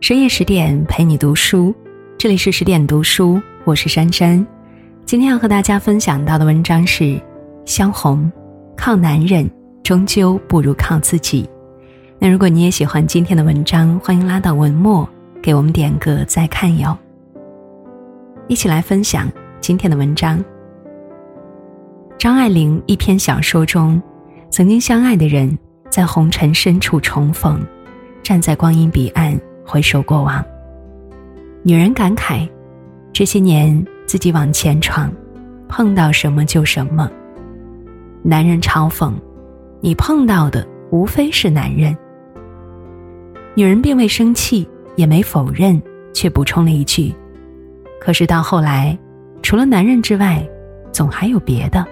深夜十点陪你读书，这里是十点读书，我是珊珊。今天要和大家分享到的文章是萧红，靠男人终究不如靠自己。那如果你也喜欢今天的文章，欢迎拉到文末给我们点个再看哟。一起来分享今天的文章。张爱玲一篇小说中，曾经相爱的人在红尘深处重逢，站在光阴彼岸。回首过往，女人感慨：这些年自己往前闯，碰到什么就什么。男人嘲讽：你碰到的无非是男人。女人并未生气，也没否认，却补充了一句：可是到后来，除了男人之外，总还有别的。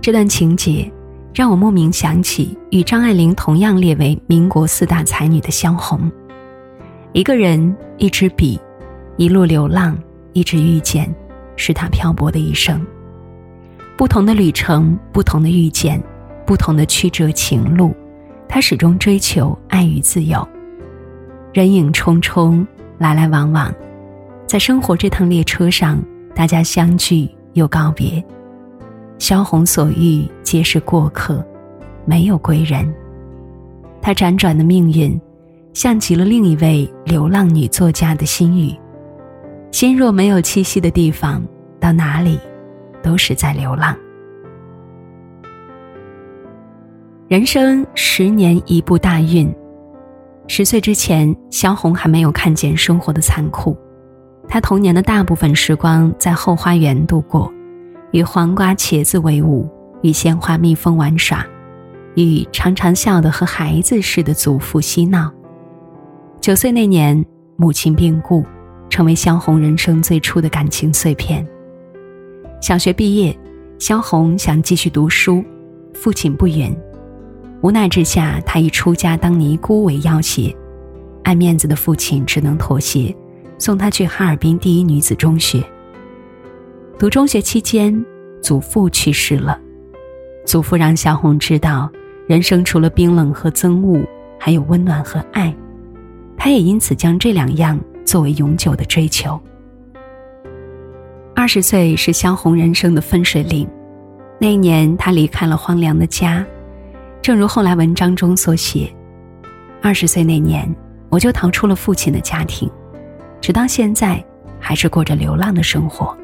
这段情节。让我莫名想起与张爱玲同样列为民国四大才女的萧红。一个人，一支笔，一路流浪，一直遇见，是她漂泊的一生。不同的旅程，不同的遇见，不同的曲折情路，她始终追求爱与自由。人影匆匆，来来往往，在生活这趟列车上，大家相聚又告别。萧红所遇皆是过客，没有归人。他辗转的命运，像极了另一位流浪女作家的心语：心若没有栖息的地方，到哪里都是在流浪。人生十年一部大运，十岁之前，萧红还没有看见生活的残酷。她童年的大部分时光在后花园度过。与黄瓜、茄子为伍，与鲜花、蜜蜂玩耍，与常常笑得和孩子似的祖父嬉闹。九岁那年，母亲病故，成为萧红人生最初的感情碎片。小学毕业，萧红想继续读书，父亲不允，无奈之下，她以出家当尼姑为要挟，爱面子的父亲只能妥协，送她去哈尔滨第一女子中学。读中学期间，祖父去世了。祖父让萧红知道，人生除了冰冷和憎恶，还有温暖和爱。他也因此将这两样作为永久的追求。二十岁是萧红人生的分水岭，那一年他离开了荒凉的家，正如后来文章中所写：“二十岁那年，我就逃出了父亲的家庭，直到现在，还是过着流浪的生活。”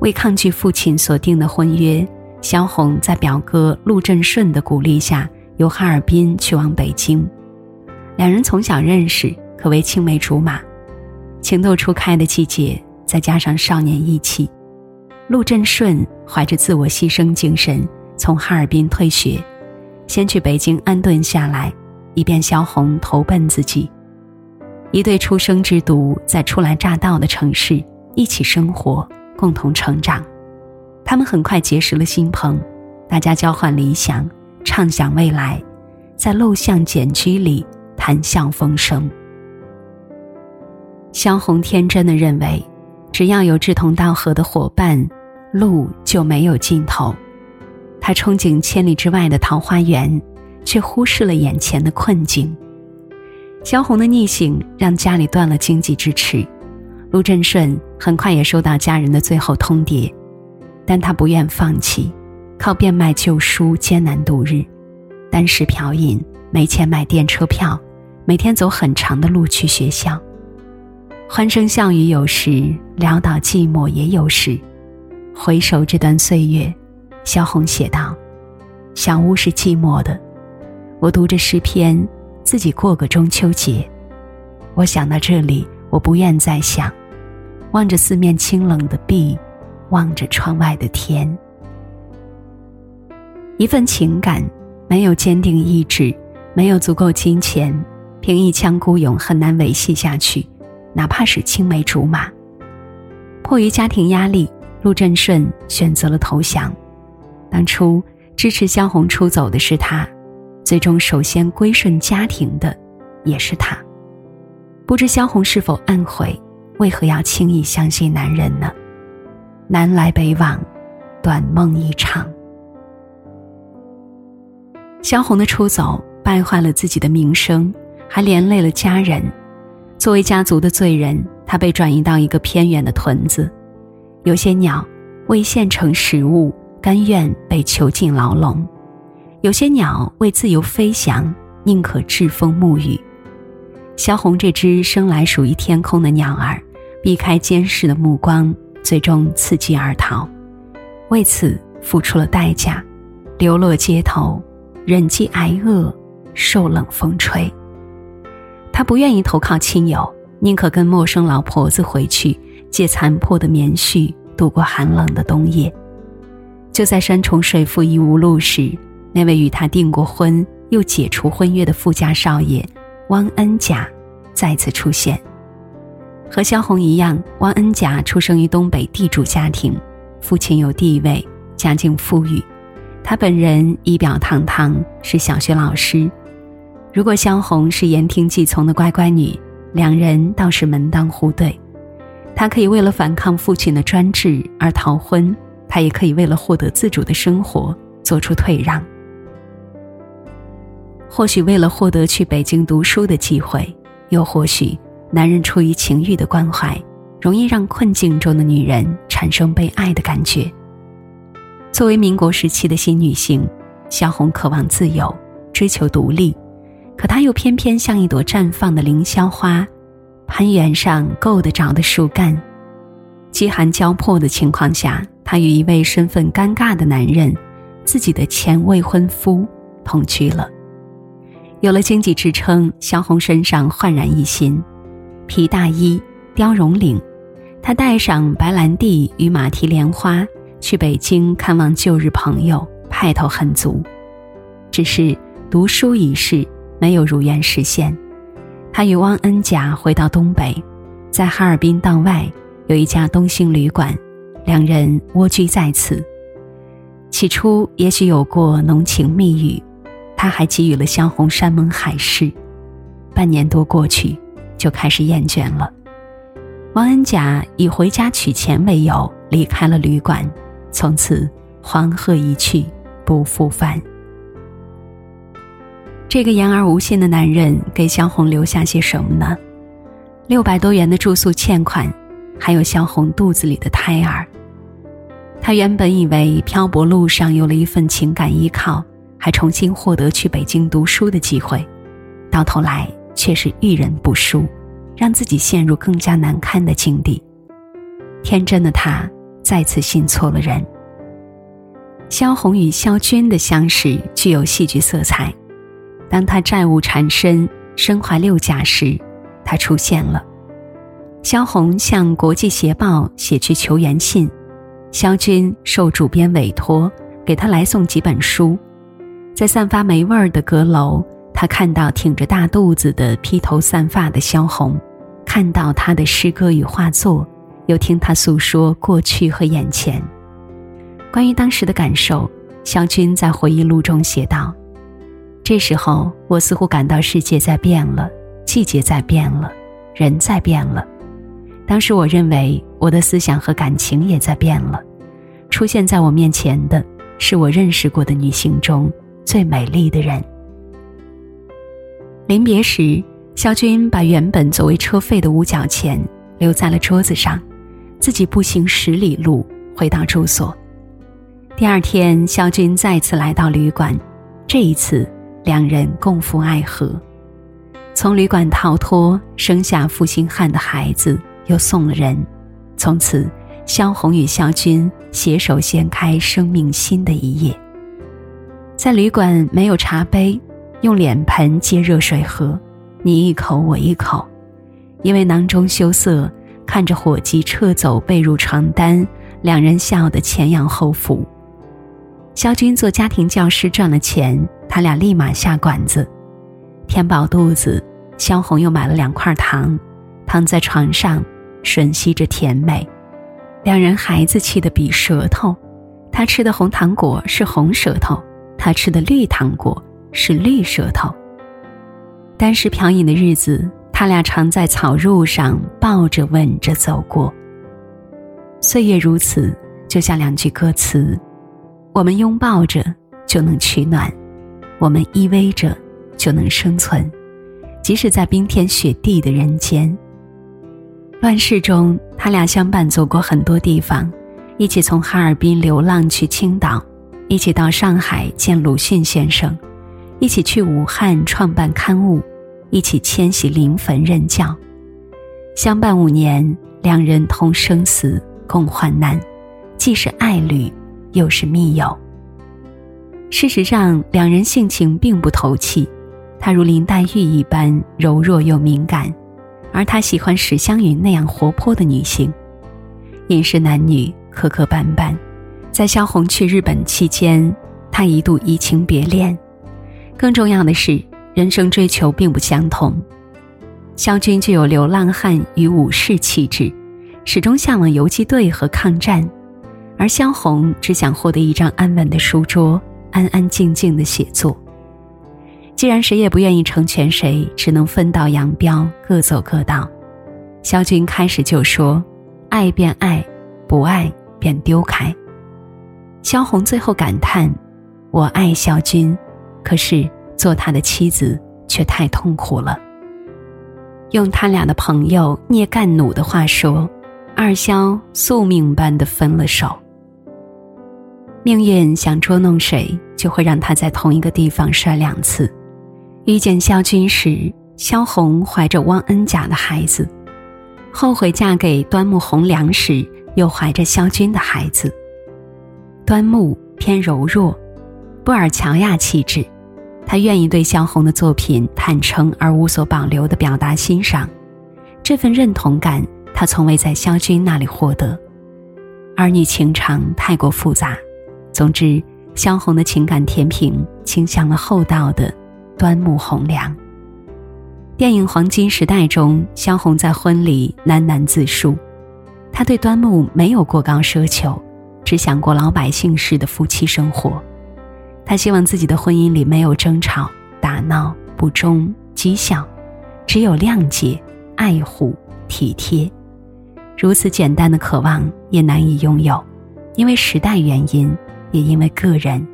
为抗拒父亲所定的婚约，萧红在表哥陆振顺的鼓励下，由哈尔滨去往北京。两人从小认识，可谓青梅竹马。情窦初开的季节，再加上少年意气，陆振顺怀着自我牺牲精神，从哈尔滨退学，先去北京安顿下来，以便萧红投奔自己。一对初生之犊在初来乍到的城市一起生活。共同成长，他们很快结识了新朋，大家交换理想，畅想未来，在陋巷简居里谈笑风生。萧红天真的认为，只要有志同道合的伙伴，路就没有尽头。他憧憬千里之外的桃花源，却忽视了眼前的困境。萧红的逆行让家里断了经济支持。陆振顺很快也收到家人的最后通牒，但他不愿放弃，靠变卖旧书艰难度日，单食嫖饮，没钱买电车票，每天走很长的路去学校。欢声笑语有时，潦倒寂寞也有时。回首这段岁月，萧红写道：“小屋是寂寞的，我读着诗篇，自己过个中秋节。我想到这里。”我不愿再想，望着四面清冷的壁，望着窗外的天。一份情感没有坚定意志，没有足够金钱，凭一腔孤勇很难维系下去，哪怕是青梅竹马。迫于家庭压力，陆振顺选择了投降。当初支持萧红出走的是他，最终首先归顺家庭的也是他。不知萧红是否暗悔？为何要轻易相信男人呢？南来北往，短梦一场。萧红的出走败坏了自己的名声，还连累了家人。作为家族的罪人，他被转移到一个偏远的屯子。有些鸟为现成食物，甘愿被囚禁牢笼；有些鸟为自由飞翔，宁可栉风沐雨。萧红这只生来属于天空的鸟儿，避开监视的目光，最终伺机而逃，为此付出了代价，流落街头，忍饥挨饿，受冷风吹。他不愿意投靠亲友，宁可跟陌生老婆子回去借残破的棉絮度过寒冷的冬夜。就在山重水复疑无路时，那位与他订过婚又解除婚约的富家少爷汪恩甲再次出现。和萧红一样，汪恩甲出生于东北地主家庭，父亲有地位，家境富裕，他本人仪表堂堂，是小学老师。如果萧红是言听计从的乖乖女，两人倒是门当户对。她可以为了反抗父亲的专制而逃婚，她也可以为了获得自主的生活做出退让。或许为了获得去北京读书的机会，又或许男人出于情欲的关怀，容易让困境中的女人产生被爱的感觉。作为民国时期的新女性，萧红渴望自由，追求独立。可她又偏偏像一朵绽放的凌霄花，攀援上够得着的树干，饥寒交迫的情况下，她与一位身份尴尬的男人，自己的前未婚夫同居了。有了经济支撑，萧红身上焕然一新，皮大衣、貂绒领，他带上白兰地与马蹄莲花，去北京看望旧日朋友，派头很足。只是读书一事。没有如愿实现，他与汪恩甲回到东北，在哈尔滨道外有一家东兴旅馆，两人蜗居在此。起初也许有过浓情蜜语，他还给予了萧红山盟海誓。半年多过去，就开始厌倦了。汪恩甲以回家取钱为由离开了旅馆，从此黄鹤一去不复返。这个言而无信的男人给萧红留下些什么呢？六百多元的住宿欠款，还有萧红肚子里的胎儿。他原本以为漂泊路上有了一份情感依靠，还重新获得去北京读书的机会，到头来却是遇人不淑，让自己陷入更加难堪的境地。天真的他再次信错了人。萧红与萧军的相识具有戏剧色彩。当他债务缠身、身怀六甲时，他出现了。萧红向《国际协报》写去求援信，萧军受主编委托，给他来送几本书。在散发霉味儿的阁楼，他看到挺着大肚子的披头散发的萧红，看到他的诗歌与画作，又听他诉说过去和眼前。关于当时的感受，萧军在回忆录中写道。这时候，我似乎感到世界在变了，季节在变了，人在变了。当时我认为我的思想和感情也在变了。出现在我面前的是我认识过的女性中最美丽的人。临别时，肖军把原本作为车费的五角钱留在了桌子上，自己步行十里路回到住所。第二天，肖军再次来到旅馆，这一次。两人共赴爱河，从旅馆逃脱，生下负心汉的孩子，又送了人。从此，萧红与萧军携手掀开生命新的一页。在旅馆没有茶杯，用脸盆接热水喝，你一口我一口，因为囊中羞涩，看着伙计撤走被褥床单，两人笑得前仰后俯。肖军做家庭教师赚了钱。他俩立马下馆子，填饱肚子，萧红又买了两块糖，躺在床上吮吸着甜美。两人孩子气得比舌头，他吃的红糖果是红舌头，他吃的绿糖果是绿舌头。单是漂饮的日子，他俩常在草褥上抱着吻着走过。岁月如此，就像两句歌词：我们拥抱着就能取暖。我们依偎着就能生存，即使在冰天雪地的人间。乱世中，他俩相伴走过很多地方，一起从哈尔滨流浪去青岛，一起到上海见鲁迅先生，一起去武汉创办刊物，一起迁徙临汾任教。相伴五年，两人同生死，共患难，既是爱侣，又是密友。事实上，两人性情并不投契，他如林黛玉一般柔弱又敏感，而他喜欢史湘云那样活泼的女性。饮食男女磕磕绊绊，在萧红去日本期间，他一度移情别恋。更重要的是，人生追求并不相同。萧军具有流浪汉与武士气质，始终向往游击队和抗战，而萧红只想获得一张安稳的书桌，安安静静的写作。既然谁也不愿意成全谁，只能分道扬镳，各走各道。萧军开始就说：“爱便爱，不爱便丢开。”萧红最后感叹：“我爱萧军，可是做他的妻子却太痛苦了。”用他俩的朋友聂干弩的话说：“二萧宿命般的分了手。命运想捉弄谁，就会让他在同一个地方摔两次。遇见萧军时，萧红怀着汪恩甲的孩子；后悔嫁给端木蕻良时，又怀着萧军的孩子。端木偏柔弱，布尔乔亚气质。”他愿意对萧红的作品坦诚而无所保留地表达欣赏，这份认同感他从未在萧军那里获得。儿女情长太过复杂，总之，萧红的情感甜品倾向了厚道的端木蕻良。电影《黄金时代》中，萧红在婚礼喃喃自述，她对端木没有过高奢求，只想过老百姓式的夫妻生活。他希望自己的婚姻里没有争吵、打闹、不忠、讥笑，只有谅解、爱护、体贴。如此简单的渴望也难以拥有，因为时代原因，也因为个人。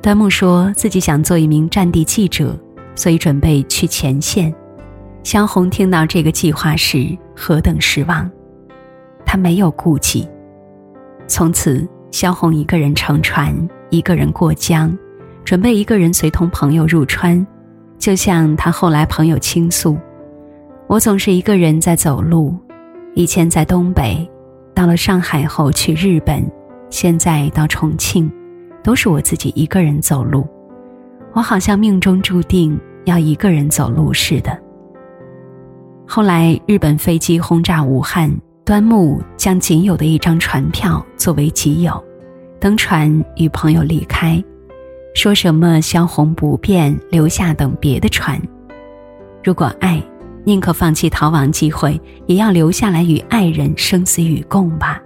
端木说自己想做一名战地记者，所以准备去前线。萧红听到这个计划时，何等失望！他没有顾忌。从此，萧红一个人乘船。一个人过江，准备一个人随同朋友入川，就像他后来朋友倾诉：“我总是一个人在走路，以前在东北，到了上海后去日本，现在到重庆，都是我自己一个人走路。我好像命中注定要一个人走路似的。”后来日本飞机轰炸武汉，端木将仅有的一张船票作为己有。登船与朋友离开，说什么萧红不便留下等别的船。如果爱，宁可放弃逃亡机会，也要留下来与爱人生死与共吧。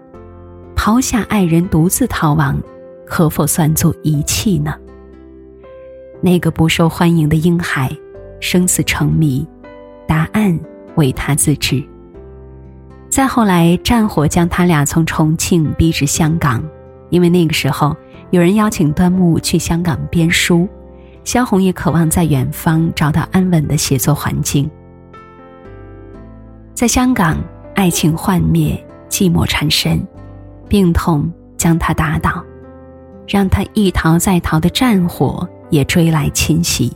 抛下爱人独自逃亡，可否算作遗弃呢？那个不受欢迎的婴孩，生死成谜，答案为他自知。再后来，战火将他俩从重庆逼至香港。因为那个时候，有人邀请端木去香港编书，萧红也渴望在远方找到安稳的写作环境。在香港，爱情幻灭，寂寞缠身，病痛将他打倒，让他一逃再逃的战火也追来侵袭。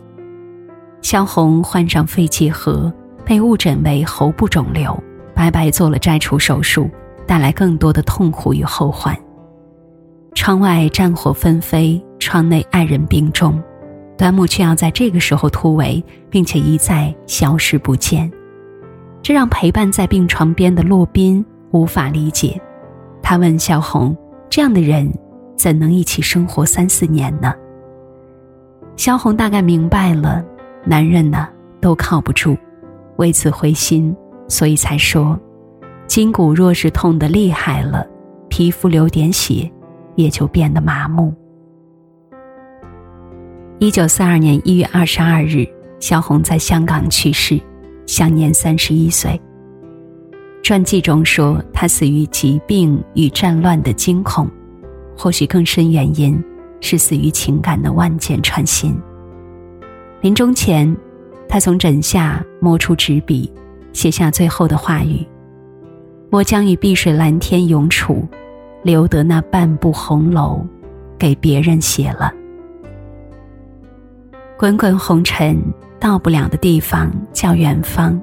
萧红患上肺结核，被误诊为喉部肿瘤，白白做了摘除手术，带来更多的痛苦与后患。窗外战火纷飞，窗内爱人病重，端木却要在这个时候突围，并且一再消失不见，这让陪伴在病床边的洛宾无法理解。他问萧红：“这样的人，怎能一起生活三四年呢？”萧红大概明白了，男人呢都靠不住，为此灰心，所以才说：“筋骨若是痛得厉害了，皮肤流点血。”也就变得麻木。一九四二年一月二十二日，萧红在香港去世，享年三十一岁。传记中说，他死于疾病与战乱的惊恐，或许更深原因是死于情感的万箭穿心。临终前，他他从枕下摸出纸笔，写下最后的话语：“我将与碧水蓝天永处，留得那半部红楼，给别人写了。”滚滚红尘，到不了的地方叫远方；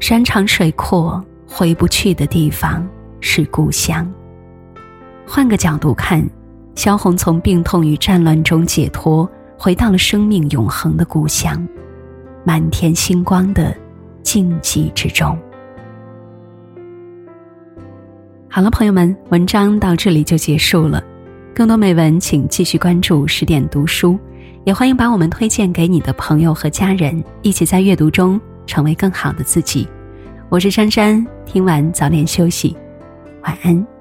山长水阔，回不去的地方是故乡。换个角度看，萧红从病痛与战乱中解脱，回到了生命永恒的故乡。满天星光的静寂之中。好了，朋友们，文章到这里就结束了。更多美文，请继续关注十点读书，也欢迎把我们推荐给你的朋友和家人，一起在阅读中成为更好的自己。我是珊珊，听完早点休息，晚安。